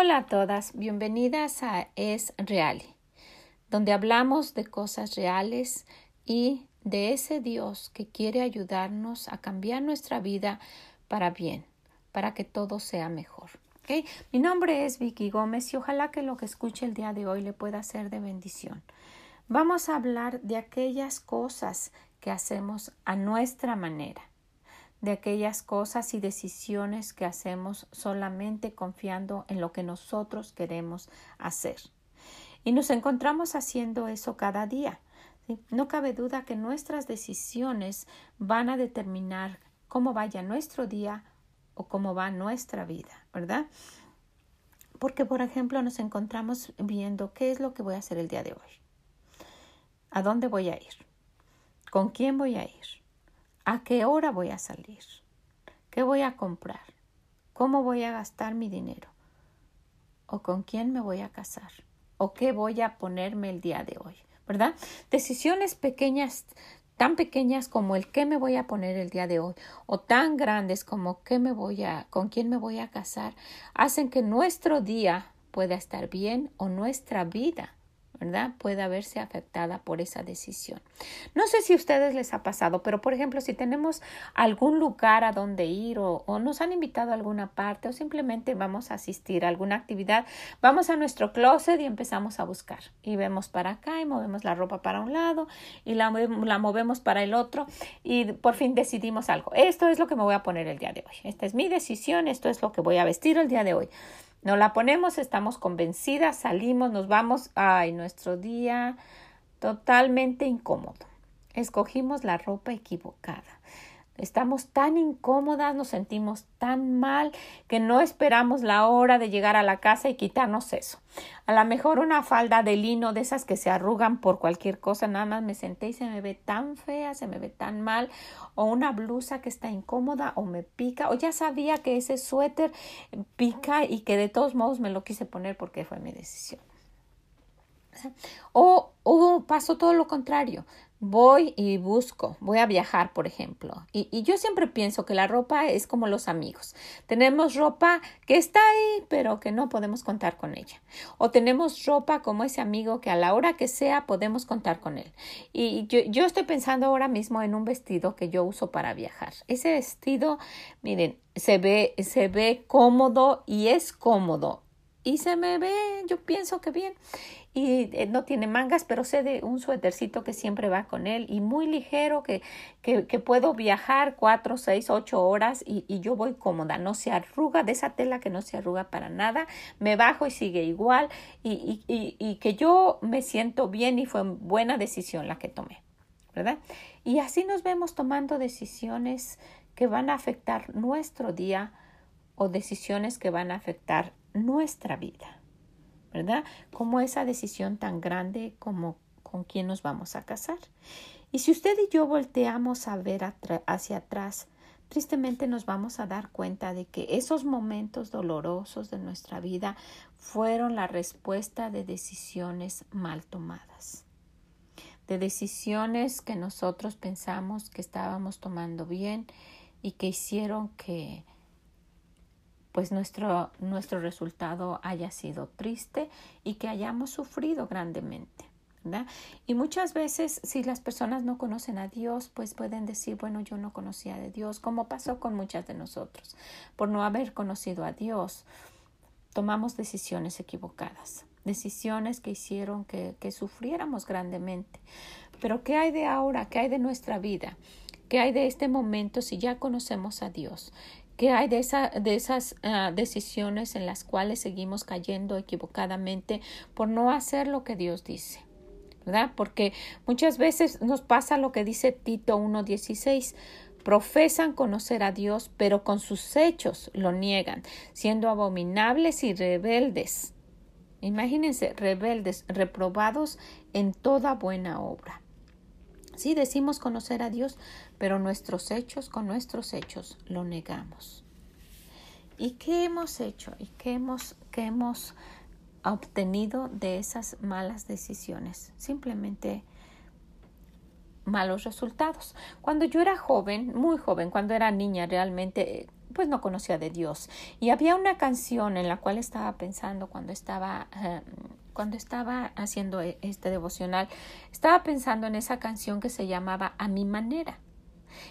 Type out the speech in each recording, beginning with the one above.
Hola a todas, bienvenidas a Es Real, donde hablamos de cosas reales y de ese Dios que quiere ayudarnos a cambiar nuestra vida para bien, para que todo sea mejor. Mi nombre es Vicky Gómez y ojalá que lo que escuche el día de hoy le pueda ser de bendición. Vamos a hablar de aquellas cosas que hacemos a nuestra manera de aquellas cosas y decisiones que hacemos solamente confiando en lo que nosotros queremos hacer. Y nos encontramos haciendo eso cada día. No cabe duda que nuestras decisiones van a determinar cómo vaya nuestro día o cómo va nuestra vida, ¿verdad? Porque, por ejemplo, nos encontramos viendo qué es lo que voy a hacer el día de hoy. ¿A dónde voy a ir? ¿Con quién voy a ir? ¿A qué hora voy a salir? ¿Qué voy a comprar? ¿Cómo voy a gastar mi dinero? ¿O con quién me voy a casar? ¿O qué voy a ponerme el día de hoy? ¿Verdad? Decisiones pequeñas, tan pequeñas como el qué me voy a poner el día de hoy, o tan grandes como qué me voy a, con quién me voy a casar, hacen que nuestro día pueda estar bien o nuestra vida ¿verdad? Puede verse afectada por esa decisión. No sé si a ustedes les ha pasado, pero por ejemplo, si tenemos algún lugar a donde ir o, nos han invitado a alguna parte o simplemente vamos a asistir a alguna actividad, vamos a nuestro closet y empezamos a buscar y vemos para acá y movemos la ropa para un lado y la, la movemos para el otro y por fin decidimos algo. Esto es lo que me voy a poner el día de hoy. Esta es mi decisión, esto es lo que voy a vestir el día de hoy. Nos la ponemos, estamos convencidas, salimos, nos vamos. Ay, nuestro día totalmente incómodo. Escogimos la ropa equivocada. Estamos tan incómodas, nos sentimos tan mal que no esperamos la hora de llegar a la casa y quitarnos eso. A lo mejor una falda de lino de esas que se arrugan por cualquier cosa, nada más me senté y se me ve tan fea, se me ve tan mal, o una blusa que está incómoda o me pica, o ya sabía que ese suéter pica y que de todos modos me lo quise poner porque fue mi decisión. O, o pasó todo lo contrario voy y busco, voy a viajar, por ejemplo. Y, yo siempre pienso que la ropa es como los amigos. Tenemos ropa que está ahí, pero que no podemos contar con ella. O tenemos ropa como ese amigo que a la hora que sea podemos contar con él. Y yo, yo estoy pensando ahora mismo en un vestido que yo uso para viajar. Ese vestido, miren, se ve, se ve cómodo y es cómodo. Y se me ve, yo pienso que bien y eh, no tiene mangas, pero sé de un suétercito que siempre va con él y muy ligero que, que, puedo viajar cuatro, seis, ocho horas y, y, yo voy cómoda, no se arruga de esa tela que no se arruga para nada, me bajo y sigue igual y, y, y que yo me siento bien y fue buena decisión la que tomé, ¿verdad? Y así nos vemos tomando decisiones que van a afectar nuestro día o decisiones que van a afectar nuestra vida. ¿Verdad? Como esa decisión tan grande como con quién nos vamos a casar. Y si usted y yo volteamos a ver hacia atrás, tristemente nos vamos a dar cuenta de que esos momentos dolorosos de nuestra vida fueron la respuesta de decisiones mal tomadas, de decisiones que nosotros pensamos que estábamos tomando bien y que hicieron que pues nuestro, nuestro resultado haya sido triste y que hayamos sufrido grandemente. ¿verdad? Y muchas veces si las personas no conocen a Dios, pues pueden decir, bueno, yo no conocía de Dios, como pasó con muchas de nosotros. Por no haber conocido a Dios, tomamos decisiones equivocadas, decisiones que hicieron que, que sufriéramos grandemente. Pero ¿qué hay de ahora? ¿Qué hay de nuestra vida? ¿Qué hay de este momento si ya conocemos a Dios? ¿Qué hay de, esa, de esas ah, decisiones en las cuales seguimos cayendo equivocadamente por no hacer lo que Dios dice? ¿Verdad? Porque muchas veces nos pasa lo que dice Tito 1.16 profesan conocer a Dios, pero con sus hechos lo niegan, siendo abominables y rebeldes. Imagínense, rebeldes, reprobados en toda buena obra. Sí, decimos conocer a Dios, pero nuestros hechos, con nuestros hechos, lo negamos. ¿Y qué hemos hecho? ¿Y qué hemos, qué hemos obtenido de esas malas decisiones? Simplemente malos resultados. Cuando yo era joven, muy joven, cuando era niña, realmente pues no conocía de Dios. Y había una canción en la cual estaba pensando cuando estaba, em, cuando estaba haciendo e, este devocional, estaba pensando en esa canción que se llamaba A mi manera.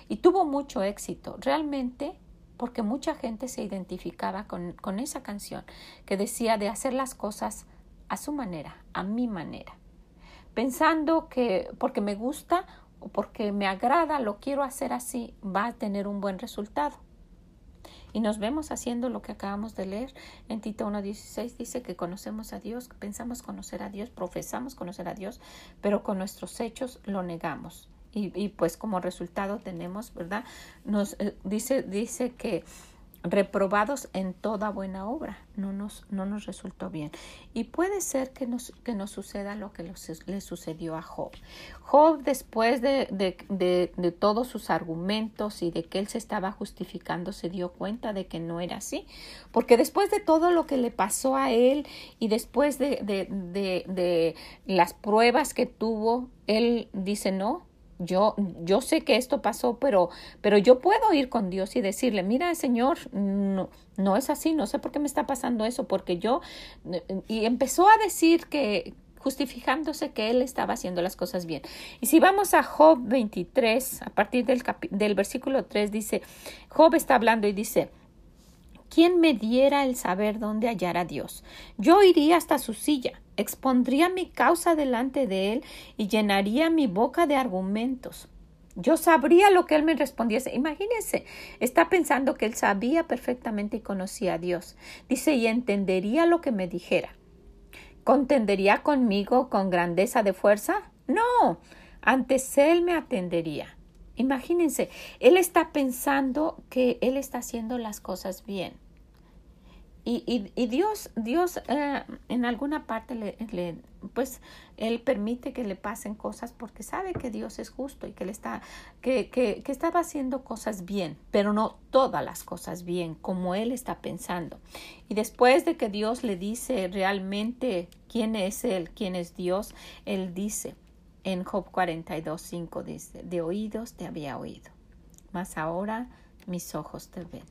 Y tuvo mucho éxito, realmente, porque mucha gente se identificaba con, con esa canción que decía de hacer las cosas a su manera, a mi manera. Pensando que porque me gusta o porque me agrada, lo quiero hacer así, va a tener un buen resultado. Y nos vemos haciendo lo que acabamos de leer en Tito 1.16. Dice que conocemos a Dios, pensamos conocer a Dios, profesamos conocer a Dios, pero con nuestros hechos lo negamos. Y, y pues como resultado tenemos, ¿verdad? Nos eh, dice, dice que reprobados en toda buena obra. No nos, no nos resultó bien. Y puede ser que nos, que nos suceda lo que le sucedió a Job. Job, después de, de, de, todos sus argumentos y de que él se estaba justificando, se dio cuenta de que no era así. Porque después de todo lo que le pasó a él y después de, de las pruebas que tuvo, él dice, no, yo, yo sé que esto pasó, pero, pero yo puedo ir con Dios y decirle, mira, Señor, no, no es así, no sé por qué me está pasando eso, porque yo, y empezó a decir que, justificándose que él estaba haciendo las cosas bien. Y si vamos a Job 23, a partir del, del versículo 3, dice, Job está hablando y dice, ¿quién me diera el saber dónde hallar a Dios? Yo iría hasta su silla expondría mi causa delante de él y llenaría mi boca de argumentos. Yo sabría lo que él me respondiese. Imagínense, está pensando que él sabía perfectamente y conocía a Dios. Dice, y entendería lo que me dijera. ¿Contendería conmigo con grandeza de fuerza? No, antes él me atendería. Imagínense, él está pensando que él está haciendo las cosas bien. Y, y, Dios, Dios eh, en alguna parte le, pues él permite que le pasen cosas porque sabe que Dios es justo y que le está, que, que, que estaba haciendo cosas bien, pero no todas las cosas bien, como él está pensando. Y después de que Dios le dice realmente quién es él, quién es Dios, él dice en Job 42, 5 dice, de oídos te había oído, mas ahora mis ojos te ven.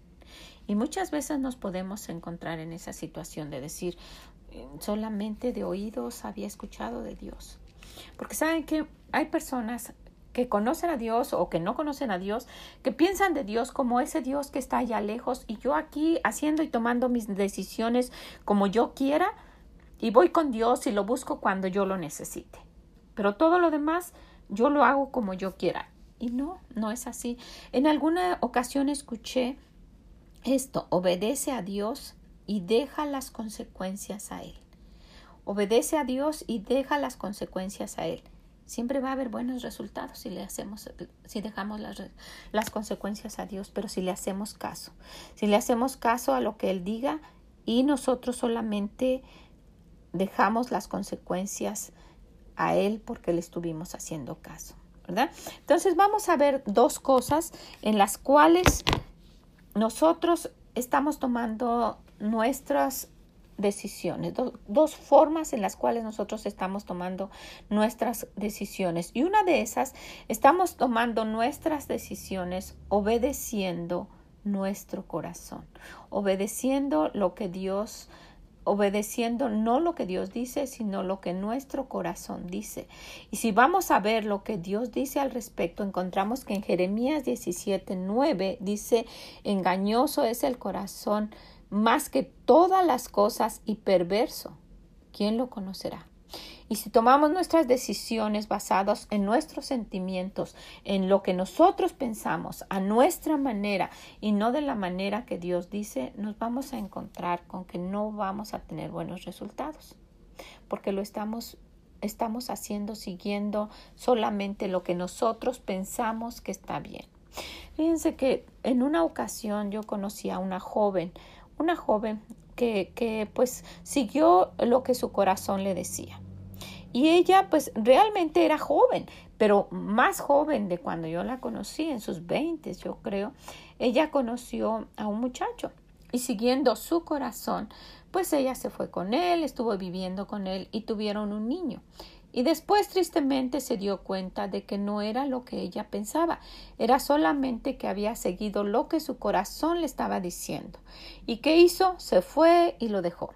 Y muchas veces nos podemos encontrar en esa situación de decir, eh, solamente de oídos había escuchado de Dios. Porque saben que hay personas que conocen a Dios o que no conocen a Dios, que piensan de Dios como ese Dios que está allá lejos y yo aquí haciendo y tomando mis decisiones como yo quiera y voy con Dios y lo busco cuando yo lo necesite. Pero todo lo demás yo lo hago como yo quiera. Y no, no es así. En alguna ocasión escuché esto, obedece a Dios y deja las consecuencias a Él. Obedece a Dios y deja las consecuencias a Él. Siempre va a haber buenos resultados si le hacemos, si dejamos las, las consecuencias a Dios, pero si le hacemos caso. Si le hacemos caso a lo que Él diga y nosotros solamente dejamos las consecuencias a Él porque le estuvimos haciendo caso. ¿verdad? Entonces vamos a ver dos cosas en las cuales nosotros estamos tomando nuestras decisiones, dos formas en las cuales nosotros estamos tomando nuestras decisiones. Y una de esas, estamos tomando nuestras decisiones obedeciendo nuestro corazón, obedeciendo lo que Dios obedeciendo no lo que Dios dice, sino lo que nuestro corazón dice. Y si vamos a ver lo que Dios dice al respecto, encontramos que en Jeremías 17, 9 dice, engañoso es el corazón más que todas las cosas y perverso. ¿Quién lo conocerá? Y si tomamos nuestras decisiones basadas en nuestros sentimientos, en lo que nosotros pensamos, a nuestra manera y no de la manera que Dios dice, nos vamos a encontrar con que no vamos a tener buenos resultados, porque lo estamos estamos haciendo siguiendo solamente lo que nosotros pensamos que está bien. Fíjense que en una ocasión yo conocí a una joven, una joven que, que pues siguió lo que su corazón le decía. Y ella pues realmente era joven, pero más joven de cuando yo la conocí, en sus 20 yo creo, ella conoció a un muchacho y siguiendo su corazón, pues ella se fue con él, estuvo viviendo con él y tuvieron un niño. Y después tristemente se dio cuenta de que no era lo que ella pensaba, era solamente que había seguido lo que su corazón le estaba diciendo. ¿Y qué hizo? Se fue y lo dejó.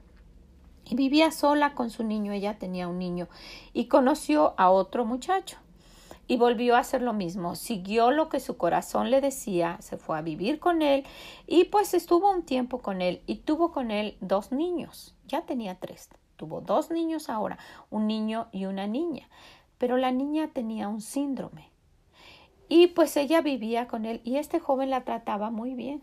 Y vivía sola con su niño, ella tenía un niño, y conoció a otro muchacho. Y volvió a hacer lo mismo, siguió lo que su corazón le decía, se fue a vivir con él y pues estuvo un tiempo con él y tuvo con él dos niños, ya tenía tres tuvo dos niños ahora, un niño y una niña, pero la niña tenía un síndrome. Y pues ella vivía con él y este joven la trataba muy bien,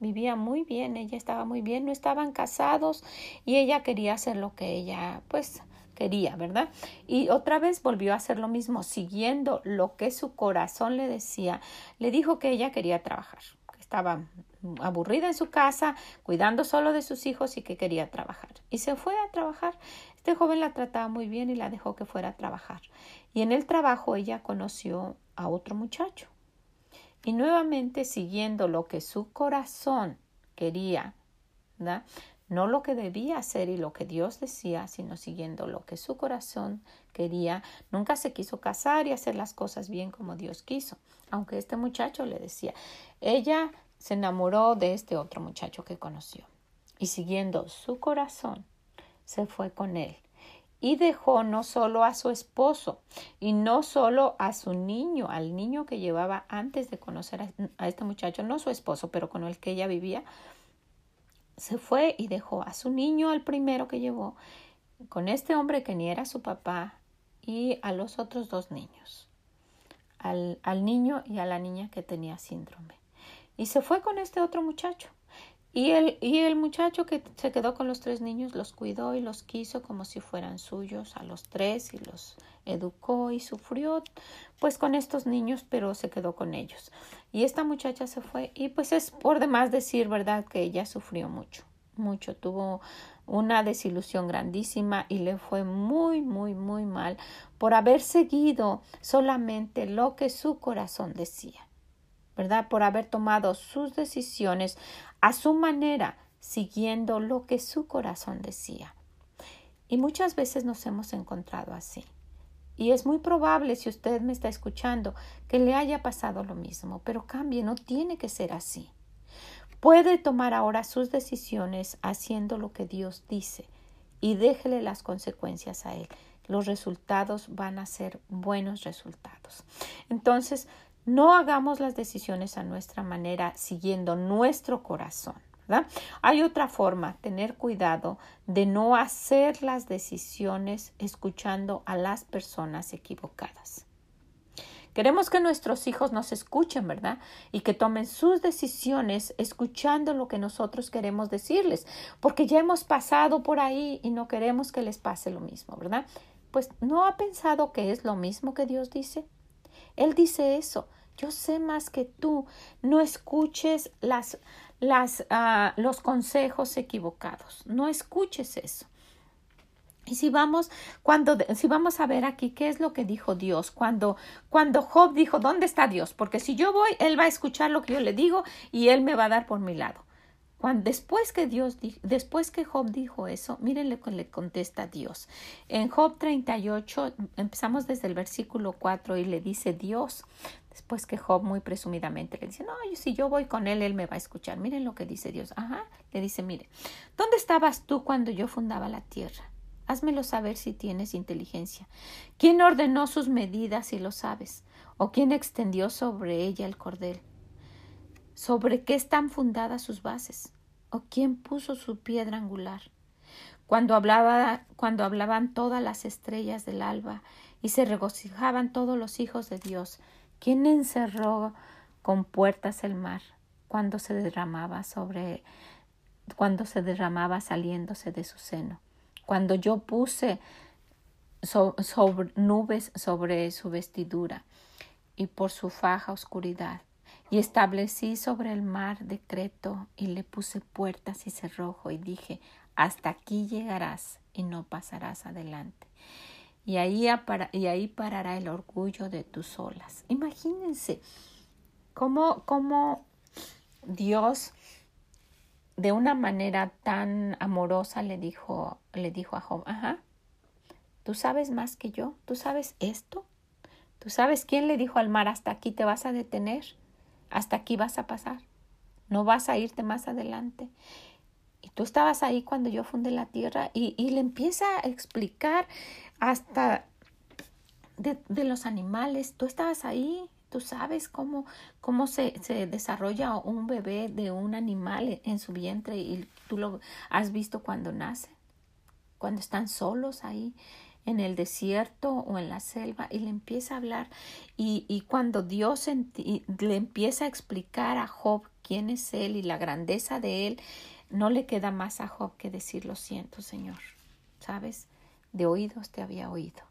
vivía muy bien, ella estaba muy bien, no estaban casados y ella quería hacer lo que ella pues quería, ¿verdad? Y otra vez volvió a hacer lo mismo, siguiendo lo que su corazón le decía, le dijo que ella quería trabajar, que estaba aburrida en su casa, cuidando solo de sus hijos y que quería trabajar. Y se fue a trabajar. Este joven la trataba muy bien y la dejó que fuera a trabajar. Y en el trabajo ella conoció a otro muchacho. Y nuevamente siguiendo lo que su corazón quería, ¿verdad? no lo que debía hacer y lo que Dios decía, sino siguiendo lo que su corazón quería. Nunca se quiso casar y hacer las cosas bien como Dios quiso, aunque este muchacho le decía, ella se enamoró de este otro muchacho que conoció y siguiendo su corazón se fue con él y dejó no solo a su esposo y no solo a su niño, al niño que llevaba antes de conocer a, este muchacho, no su esposo, pero con el que ella vivía, se fue y dejó a su niño, al primero que llevó, con este hombre que ni era su papá y a los otros dos niños, al, al niño y a la niña que tenía síndrome y se fue con este otro muchacho. Y el, y el muchacho que se quedó con los tres niños los cuidó y los quiso como si fueran suyos a los tres y los educó y sufrió pues con estos niños pero se quedó con ellos. Y esta muchacha se fue y pues es por demás decir verdad que ella sufrió mucho, mucho, tuvo una desilusión grandísima y le fue muy, muy, muy mal por haber seguido solamente lo que su corazón decía. ¿Verdad? Por haber tomado sus decisiones a su manera, siguiendo lo que su corazón decía. Y muchas veces nos hemos encontrado así. Y es muy probable, si usted me está escuchando, que le haya pasado lo mismo, pero cambie, no tiene que ser así. Puede tomar ahora sus decisiones haciendo lo que Dios dice y déjele las consecuencias a Él. Los resultados van a ser buenos resultados. Entonces, no hagamos las decisiones a nuestra manera siguiendo nuestro corazón. Hay otra forma, tener cuidado de no hacer las decisiones escuchando a las personas equivocadas. Queremos que nuestros hijos nos escuchen, ¿verdad? Y que tomen sus decisiones escuchando lo que nosotros queremos decirles, porque ya hemos pasado por ahí y no queremos que les pase lo mismo, ¿verdad? Pues no ha pensado que es lo mismo que Dios dice. Él dice eso. Yo sé más que tú. No escuches las, las, uh, los consejos equivocados. No escuches eso. Y si vamos, cuando, si vamos a ver aquí qué es lo que dijo Dios, cuando, cuando Job dijo, ¿dónde está Dios? Porque si yo voy, él va a escuchar lo que yo le digo y él me va a dar por mi lado. Cuando, después que Dios después que Job dijo eso, miren lo que le contesta Dios. En Job 38, empezamos desde el versículo 4 y le dice Dios, después que Job muy presumidamente le dice, no, si yo voy con él, él me va a escuchar. Miren lo que dice Dios. Ajá, le dice, mire, ¿dónde estabas tú cuando yo fundaba la tierra? Házmelo saber si tienes inteligencia. ¿Quién ordenó sus medidas si lo sabes? ¿O quién extendió sobre ella el cordel? ¿Sobre qué están fundadas sus bases? ¿O quién puso su piedra angular? Cuando, hablaba, cuando hablaban todas las estrellas del alba y se regocijaban todos los hijos de Dios, ¿quién encerró con puertas el mar cuando se derramaba sobre cuando se derramaba saliéndose de su seno? Cuando yo puse sobre nubes sobre su vestidura y por su faja oscuridad y establecí sobre el mar decreto y le puse puertas y cerrojo y dije, hasta aquí llegarás y no pasarás adelante. Y ahí, y ahí parará el orgullo de tus olas. Imagínense cómo, cómo Dios de una manera tan amorosa le dijo, le dijo a Job, ajá, ¿Tú sabes más que yo? ¿Tú sabes esto? ¿Tú sabes quién le dijo al mar hasta aquí te vas a detener? Hasta aquí vas a pasar. No vas a irte más adelante. Y tú estabas ahí cuando yo fundé la tierra y, y le empieza a explicar hasta de, de, los animales. Tú estabas ahí, tú sabes cómo, cómo se, se, desarrolla un bebé de un animal en su vientre y tú lo has visto cuando nace, cuando están solos ahí en el desierto o en la selva y le empieza a hablar y, y cuando Dios le empieza a explicar a Job quién es él y la grandeza de él, no le queda más a Job que decir lo siento, Señor. ¿Sabes? De oídos te había oído,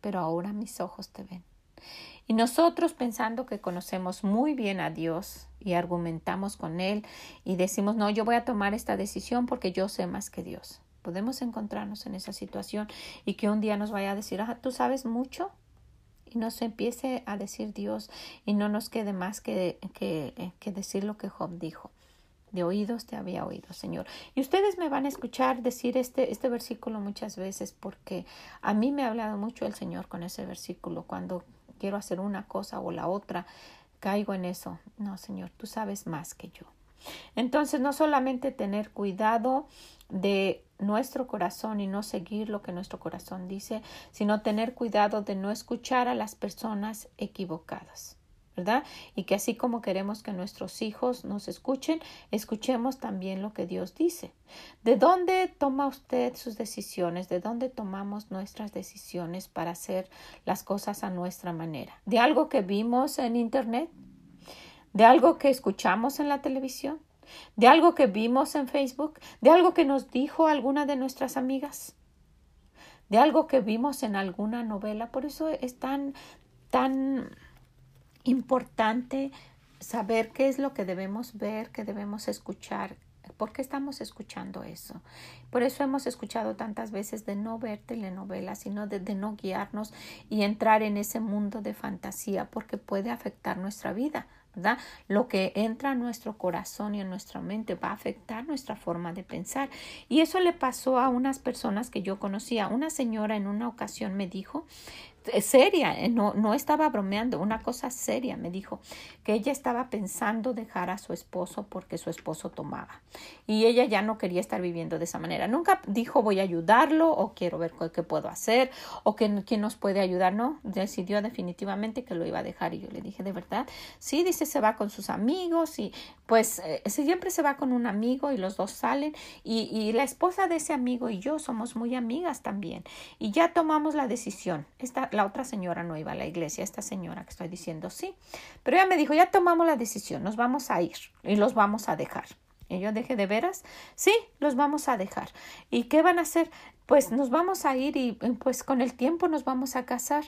pero ahora mis ojos te ven. Y nosotros pensando que conocemos muy bien a Dios y argumentamos con Él y decimos, no, yo voy a tomar esta decisión porque yo sé más que Dios. Podemos encontrarnos en esa situación y que un día nos vaya a decir, ah, tú sabes mucho, y nos empiece a decir Dios y no nos quede más que, que, que decir lo que Job dijo. De oídos te había oído, Señor. Y ustedes me van a escuchar decir este, este versículo muchas veces porque a mí me ha hablado mucho el Señor con ese versículo. Cuando quiero hacer una cosa o la otra, caigo en eso. No, Señor, tú sabes más que yo. Entonces, no solamente tener cuidado de nuestro corazón y no seguir lo que nuestro corazón dice, sino tener cuidado de no escuchar a las personas equivocadas. ¿verdad? Y que así como queremos que nuestros hijos nos escuchen, escuchemos también lo que Dios dice. ¿De dónde toma usted sus decisiones? ¿De dónde tomamos nuestras decisiones para hacer las cosas a nuestra manera? ¿De algo que vimos en Internet? ¿De algo que escuchamos en la televisión? De algo que vimos en Facebook, de algo que nos dijo alguna de nuestras amigas, de algo que vimos en alguna novela. Por eso es tan, tan importante saber qué es lo que debemos ver, qué debemos escuchar, ¿Por qué estamos escuchando eso? Por eso hemos escuchado tantas veces de no ver telenovelas, sino de, de, no guiarnos y entrar en ese mundo de fantasía, porque puede afectar nuestra vida. Lo que entra a nuestro corazón y en nuestra mente va a afectar nuestra forma de pensar. Y eso le pasó a unas personas que yo conocía. Una señora en una ocasión me dijo seria, eh, no, no estaba bromeando, una cosa seria, me dijo que ella estaba pensando dejar a su esposo porque su esposo tomaba. Y ella ya no quería estar viviendo de esa manera. Nunca dijo voy a ayudarlo o quiero ver qué puedo hacer o que, quién nos puede ayudar, no, decidió definitivamente que lo iba a dejar. Y yo le dije de verdad, sí, dice se va con sus amigos y pues eh, siempre se va con un amigo y los dos salen. Y, y la esposa de ese amigo y yo somos muy amigas también. Y ya tomamos la decisión. Esta, la otra señora no iba a la iglesia, esta señora que estoy diciendo sí. Pero ella me dijo, ya tomamos la decisión, nos vamos a ir y los vamos a dejar. Y yo dije, ¿de veras? Sí, los vamos a dejar. ¿Y qué van a hacer? Pues nos vamos a ir y pues con el tiempo nos vamos a casar.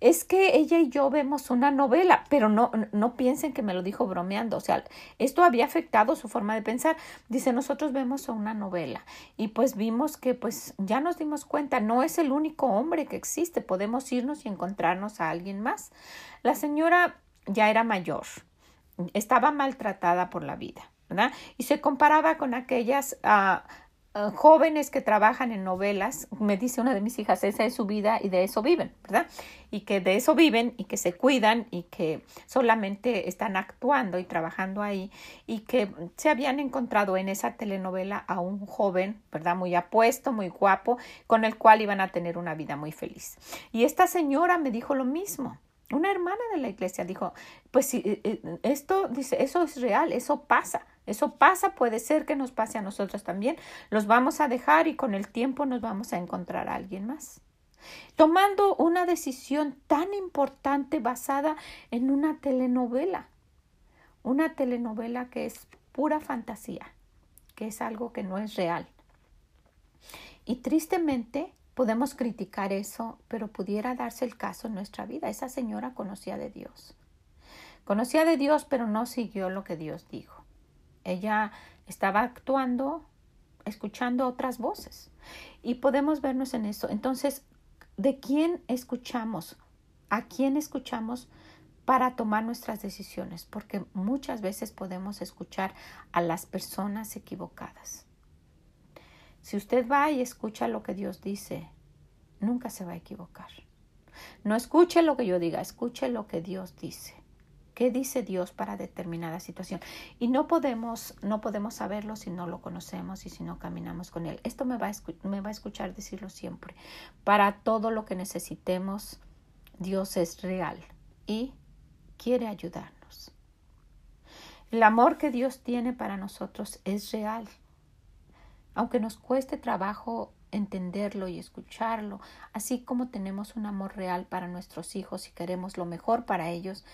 Es que ella y yo vemos una novela, pero no, no piensen que me lo dijo bromeando. O sea, esto había afectado su forma de pensar. Dice, nosotros vemos una novela y pues vimos que pues ya nos dimos cuenta, no es el único hombre que existe. Podemos irnos y encontrarnos a alguien más. La señora ya era mayor, estaba maltratada por la vida y se comparaba con aquellas ah, ah, jóvenes que trabajan en novelas, me dice una de mis hijas, esa es su vida y de eso viven, ¿verdad? Y que de eso viven y que se cuidan y que solamente están actuando y trabajando ahí y que se habían encontrado en esa telenovela a un joven, ¿verdad? Muy apuesto, muy guapo, con el cual iban a tener una vida muy feliz. Y esta señora me dijo lo mismo. Una hermana de la iglesia dijo, pues eh, eh, esto dice, eso es real, eso pasa. Eso pasa, puede ser que nos pase a nosotros también. Los vamos a dejar y con el tiempo nos vamos a encontrar a alguien más. Tomando una decisión tan importante basada en una telenovela. Una telenovela que es pura fantasía, que es algo que no es real. Y tristemente podemos criticar eso, pero pudiera darse el caso en nuestra vida. Esa señora conocía de Dios. Conocía de Dios, pero no siguió lo que Dios dijo. Ella estaba actuando, escuchando otras voces. Y podemos vernos en eso. Entonces, ¿de quién escuchamos? ¿A quién escuchamos para tomar nuestras decisiones? Porque muchas veces podemos escuchar a las personas equivocadas. Si usted va y escucha lo que Dios dice, nunca se va a equivocar. No escuche lo que yo diga, escuche lo que Dios dice. ¿Qué dice Dios para determinada situación? Y no podemos, no podemos saberlo si no lo conocemos y si no caminamos con Él. Esto me va, a me va a escuchar decirlo siempre. Para todo lo que necesitemos, Dios es real y quiere ayudarnos. El amor que Dios tiene para nosotros es real. Aunque nos cueste trabajo entenderlo y escucharlo, así como tenemos un amor real para nuestros hijos y queremos lo mejor para ellos,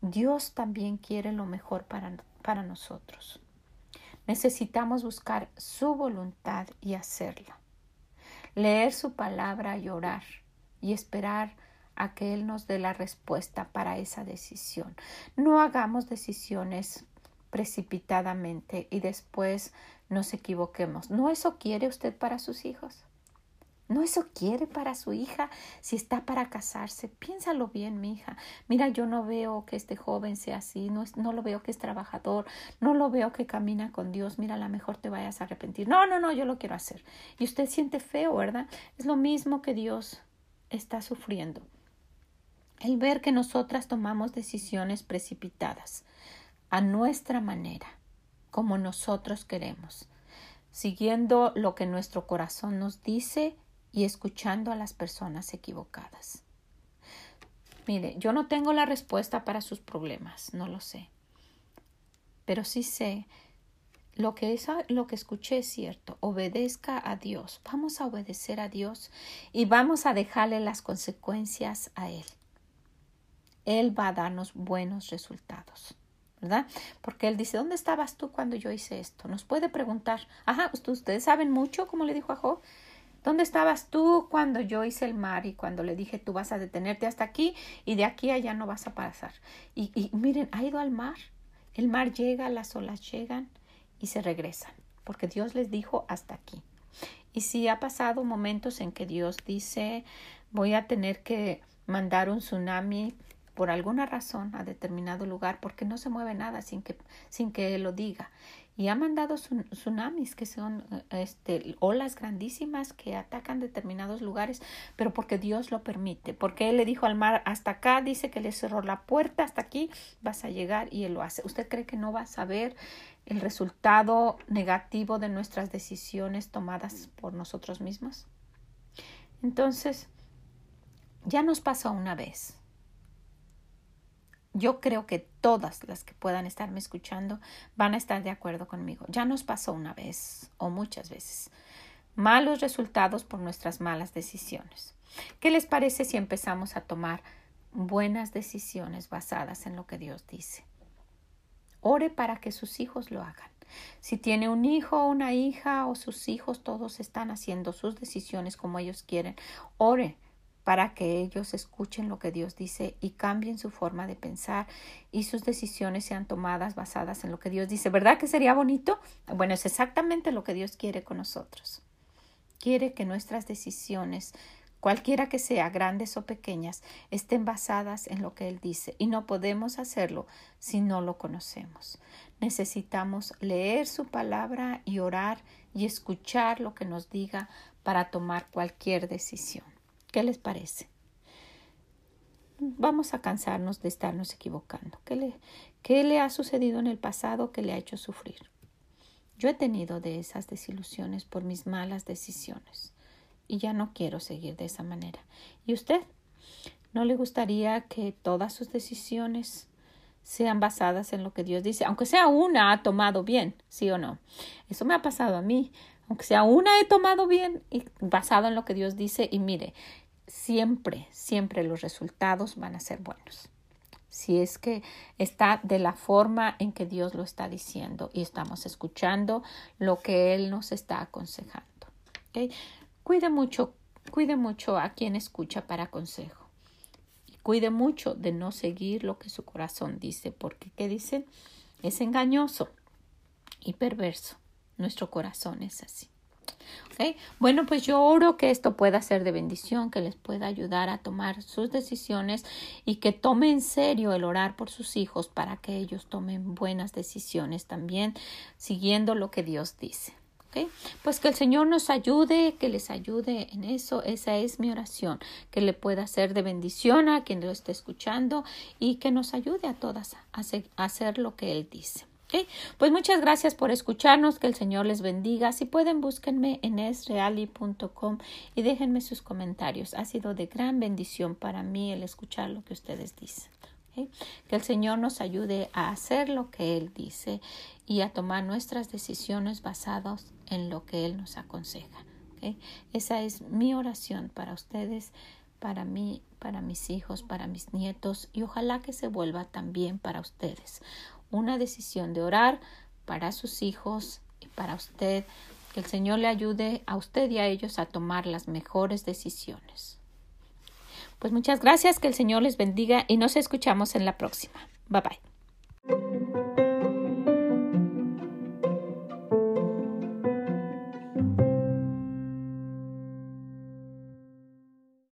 Dios también quiere lo mejor para, para nosotros. Necesitamos buscar su voluntad y hacerla. Leer su palabra y orar y esperar a que Él nos dé la respuesta para esa decisión. No hagamos decisiones precipitadamente y después nos equivoquemos. ¿No eso quiere usted para sus hijos? ¿No eso quiere para su hija si está para casarse? Piénsalo bien, mi hija. Mira, yo no veo que este joven sea así, no, no lo veo que es trabajador, no lo veo que camina con Dios. Mira, a lo mejor te vayas a arrepentir. No, no, no, yo lo quiero hacer. Y usted siente feo, ¿verdad? Es lo mismo que Dios está sufriendo. El ver que nosotras tomamos decisiones precipitadas a nuestra manera, como nosotros queremos, siguiendo lo que nuestro corazón nos dice y escuchando a las personas equivocadas. Mire, yo no tengo la respuesta para sus problemas, no lo sé. Pero sí sé lo que, es, lo que escuché es cierto. Obedezca a Dios. Vamos a obedecer a Dios y vamos a dejarle las consecuencias a Él. Él va a darnos buenos resultados. ¿verdad? Porque él dice, ¿dónde estabas tú cuando yo hice esto? Nos puede preguntar, ajá, ustedes saben mucho, como le dijo a Job, ¿Dónde estabas tú cuando yo hice el mar y cuando le dije tú vas a detenerte hasta aquí y de aquí allá no vas a pasar? Y, y miren, ha ido al mar. El mar llega, las olas llegan y se regresan, porque Dios les dijo hasta aquí. Y si ha pasado momentos en que Dios dice voy a tener que mandar un tsunami por alguna razón a determinado lugar porque no se mueve nada sin que, sin que él lo diga y ha mandado tsunamis que son este, olas grandísimas que atacan determinados lugares, pero porque Dios lo permite, porque Él le dijo al mar, hasta acá, dice que le cerró la puerta, hasta aquí vas a llegar y Él lo hace. ¿Usted cree que no va a saber el resultado negativo de nuestras decisiones tomadas por nosotros mismos? Entonces, ya nos pasó una vez yo creo que todas las que puedan estarme escuchando van a estar de acuerdo conmigo. Ya nos pasó una vez o muchas veces. Malos resultados por nuestras malas decisiones. ¿Qué les parece si empezamos a tomar buenas decisiones basadas en lo que Dios dice? Ore para que sus hijos lo hagan. Si tiene un hijo o una hija o sus hijos todos están haciendo sus decisiones como ellos quieren, ore para que ellos escuchen lo que Dios dice y cambien su forma de pensar y sus decisiones sean tomadas basadas en lo que Dios dice. ¿Verdad que sería bonito? Bueno, es exactamente lo que Dios quiere con nosotros. Quiere que nuestras decisiones, cualquiera que sea, grandes o pequeñas, estén basadas en lo que Él dice y no podemos hacerlo si no lo conocemos. Necesitamos leer su palabra y orar y escuchar lo que nos diga para tomar cualquier decisión. ¿Qué les parece? Vamos a cansarnos de estarnos equivocando. ¿Qué le, ¿Qué le ha sucedido en el pasado que le ha hecho sufrir? Yo he tenido de esas desilusiones por mis malas decisiones y ya no quiero seguir de esa manera. ¿Y usted? ¿No le gustaría que todas sus decisiones sean basadas en lo que Dios dice, aunque sea una ha tomado bien, sí o no? Eso me ha pasado a mí, aunque sea una he tomado bien y basado en lo que Dios dice y mire, siempre, siempre los resultados van a ser buenos. Si es que está de la forma en que Dios lo está diciendo y estamos escuchando lo que Él nos está aconsejando. Cuide mucho, cuide mucho a quien escucha para consejo. Y cuide mucho de no seguir lo que su corazón dice, porque ¿qué dice? Es engañoso y perverso. Nuestro corazón es así. Bueno, pues yo oro que esto pueda ser de bendición, que les pueda ayudar a tomar sus decisiones y que tome en serio el orar por sus hijos para que ellos tomen buenas decisiones también, siguiendo lo que Dios dice. Pues que el Señor nos ayude, que les ayude en eso. Esa es mi oración, que le pueda ser de bendición a quien lo esté escuchando y que nos ayude a todas a hacer lo que Él dice. Pues muchas gracias por escucharnos, que el Señor les bendiga. Si pueden, búsquenme en esreali.com y déjenme sus comentarios. Ha sido de gran bendición para mí el escuchar lo que ustedes dicen. Que el Señor nos ayude a hacer lo que Él dice y a tomar nuestras decisiones basadas en lo que Él nos aconseja. Esa es mi oración para ustedes, para mí, para mis hijos, para mis nietos y ojalá que se vuelva también para ustedes una decisión de orar para sus hijos y para usted. Que el Señor le ayude a usted y a ellos a tomar las mejores decisiones. Pues muchas gracias, que el Señor les bendiga y nos escuchamos en la próxima. Bye bye.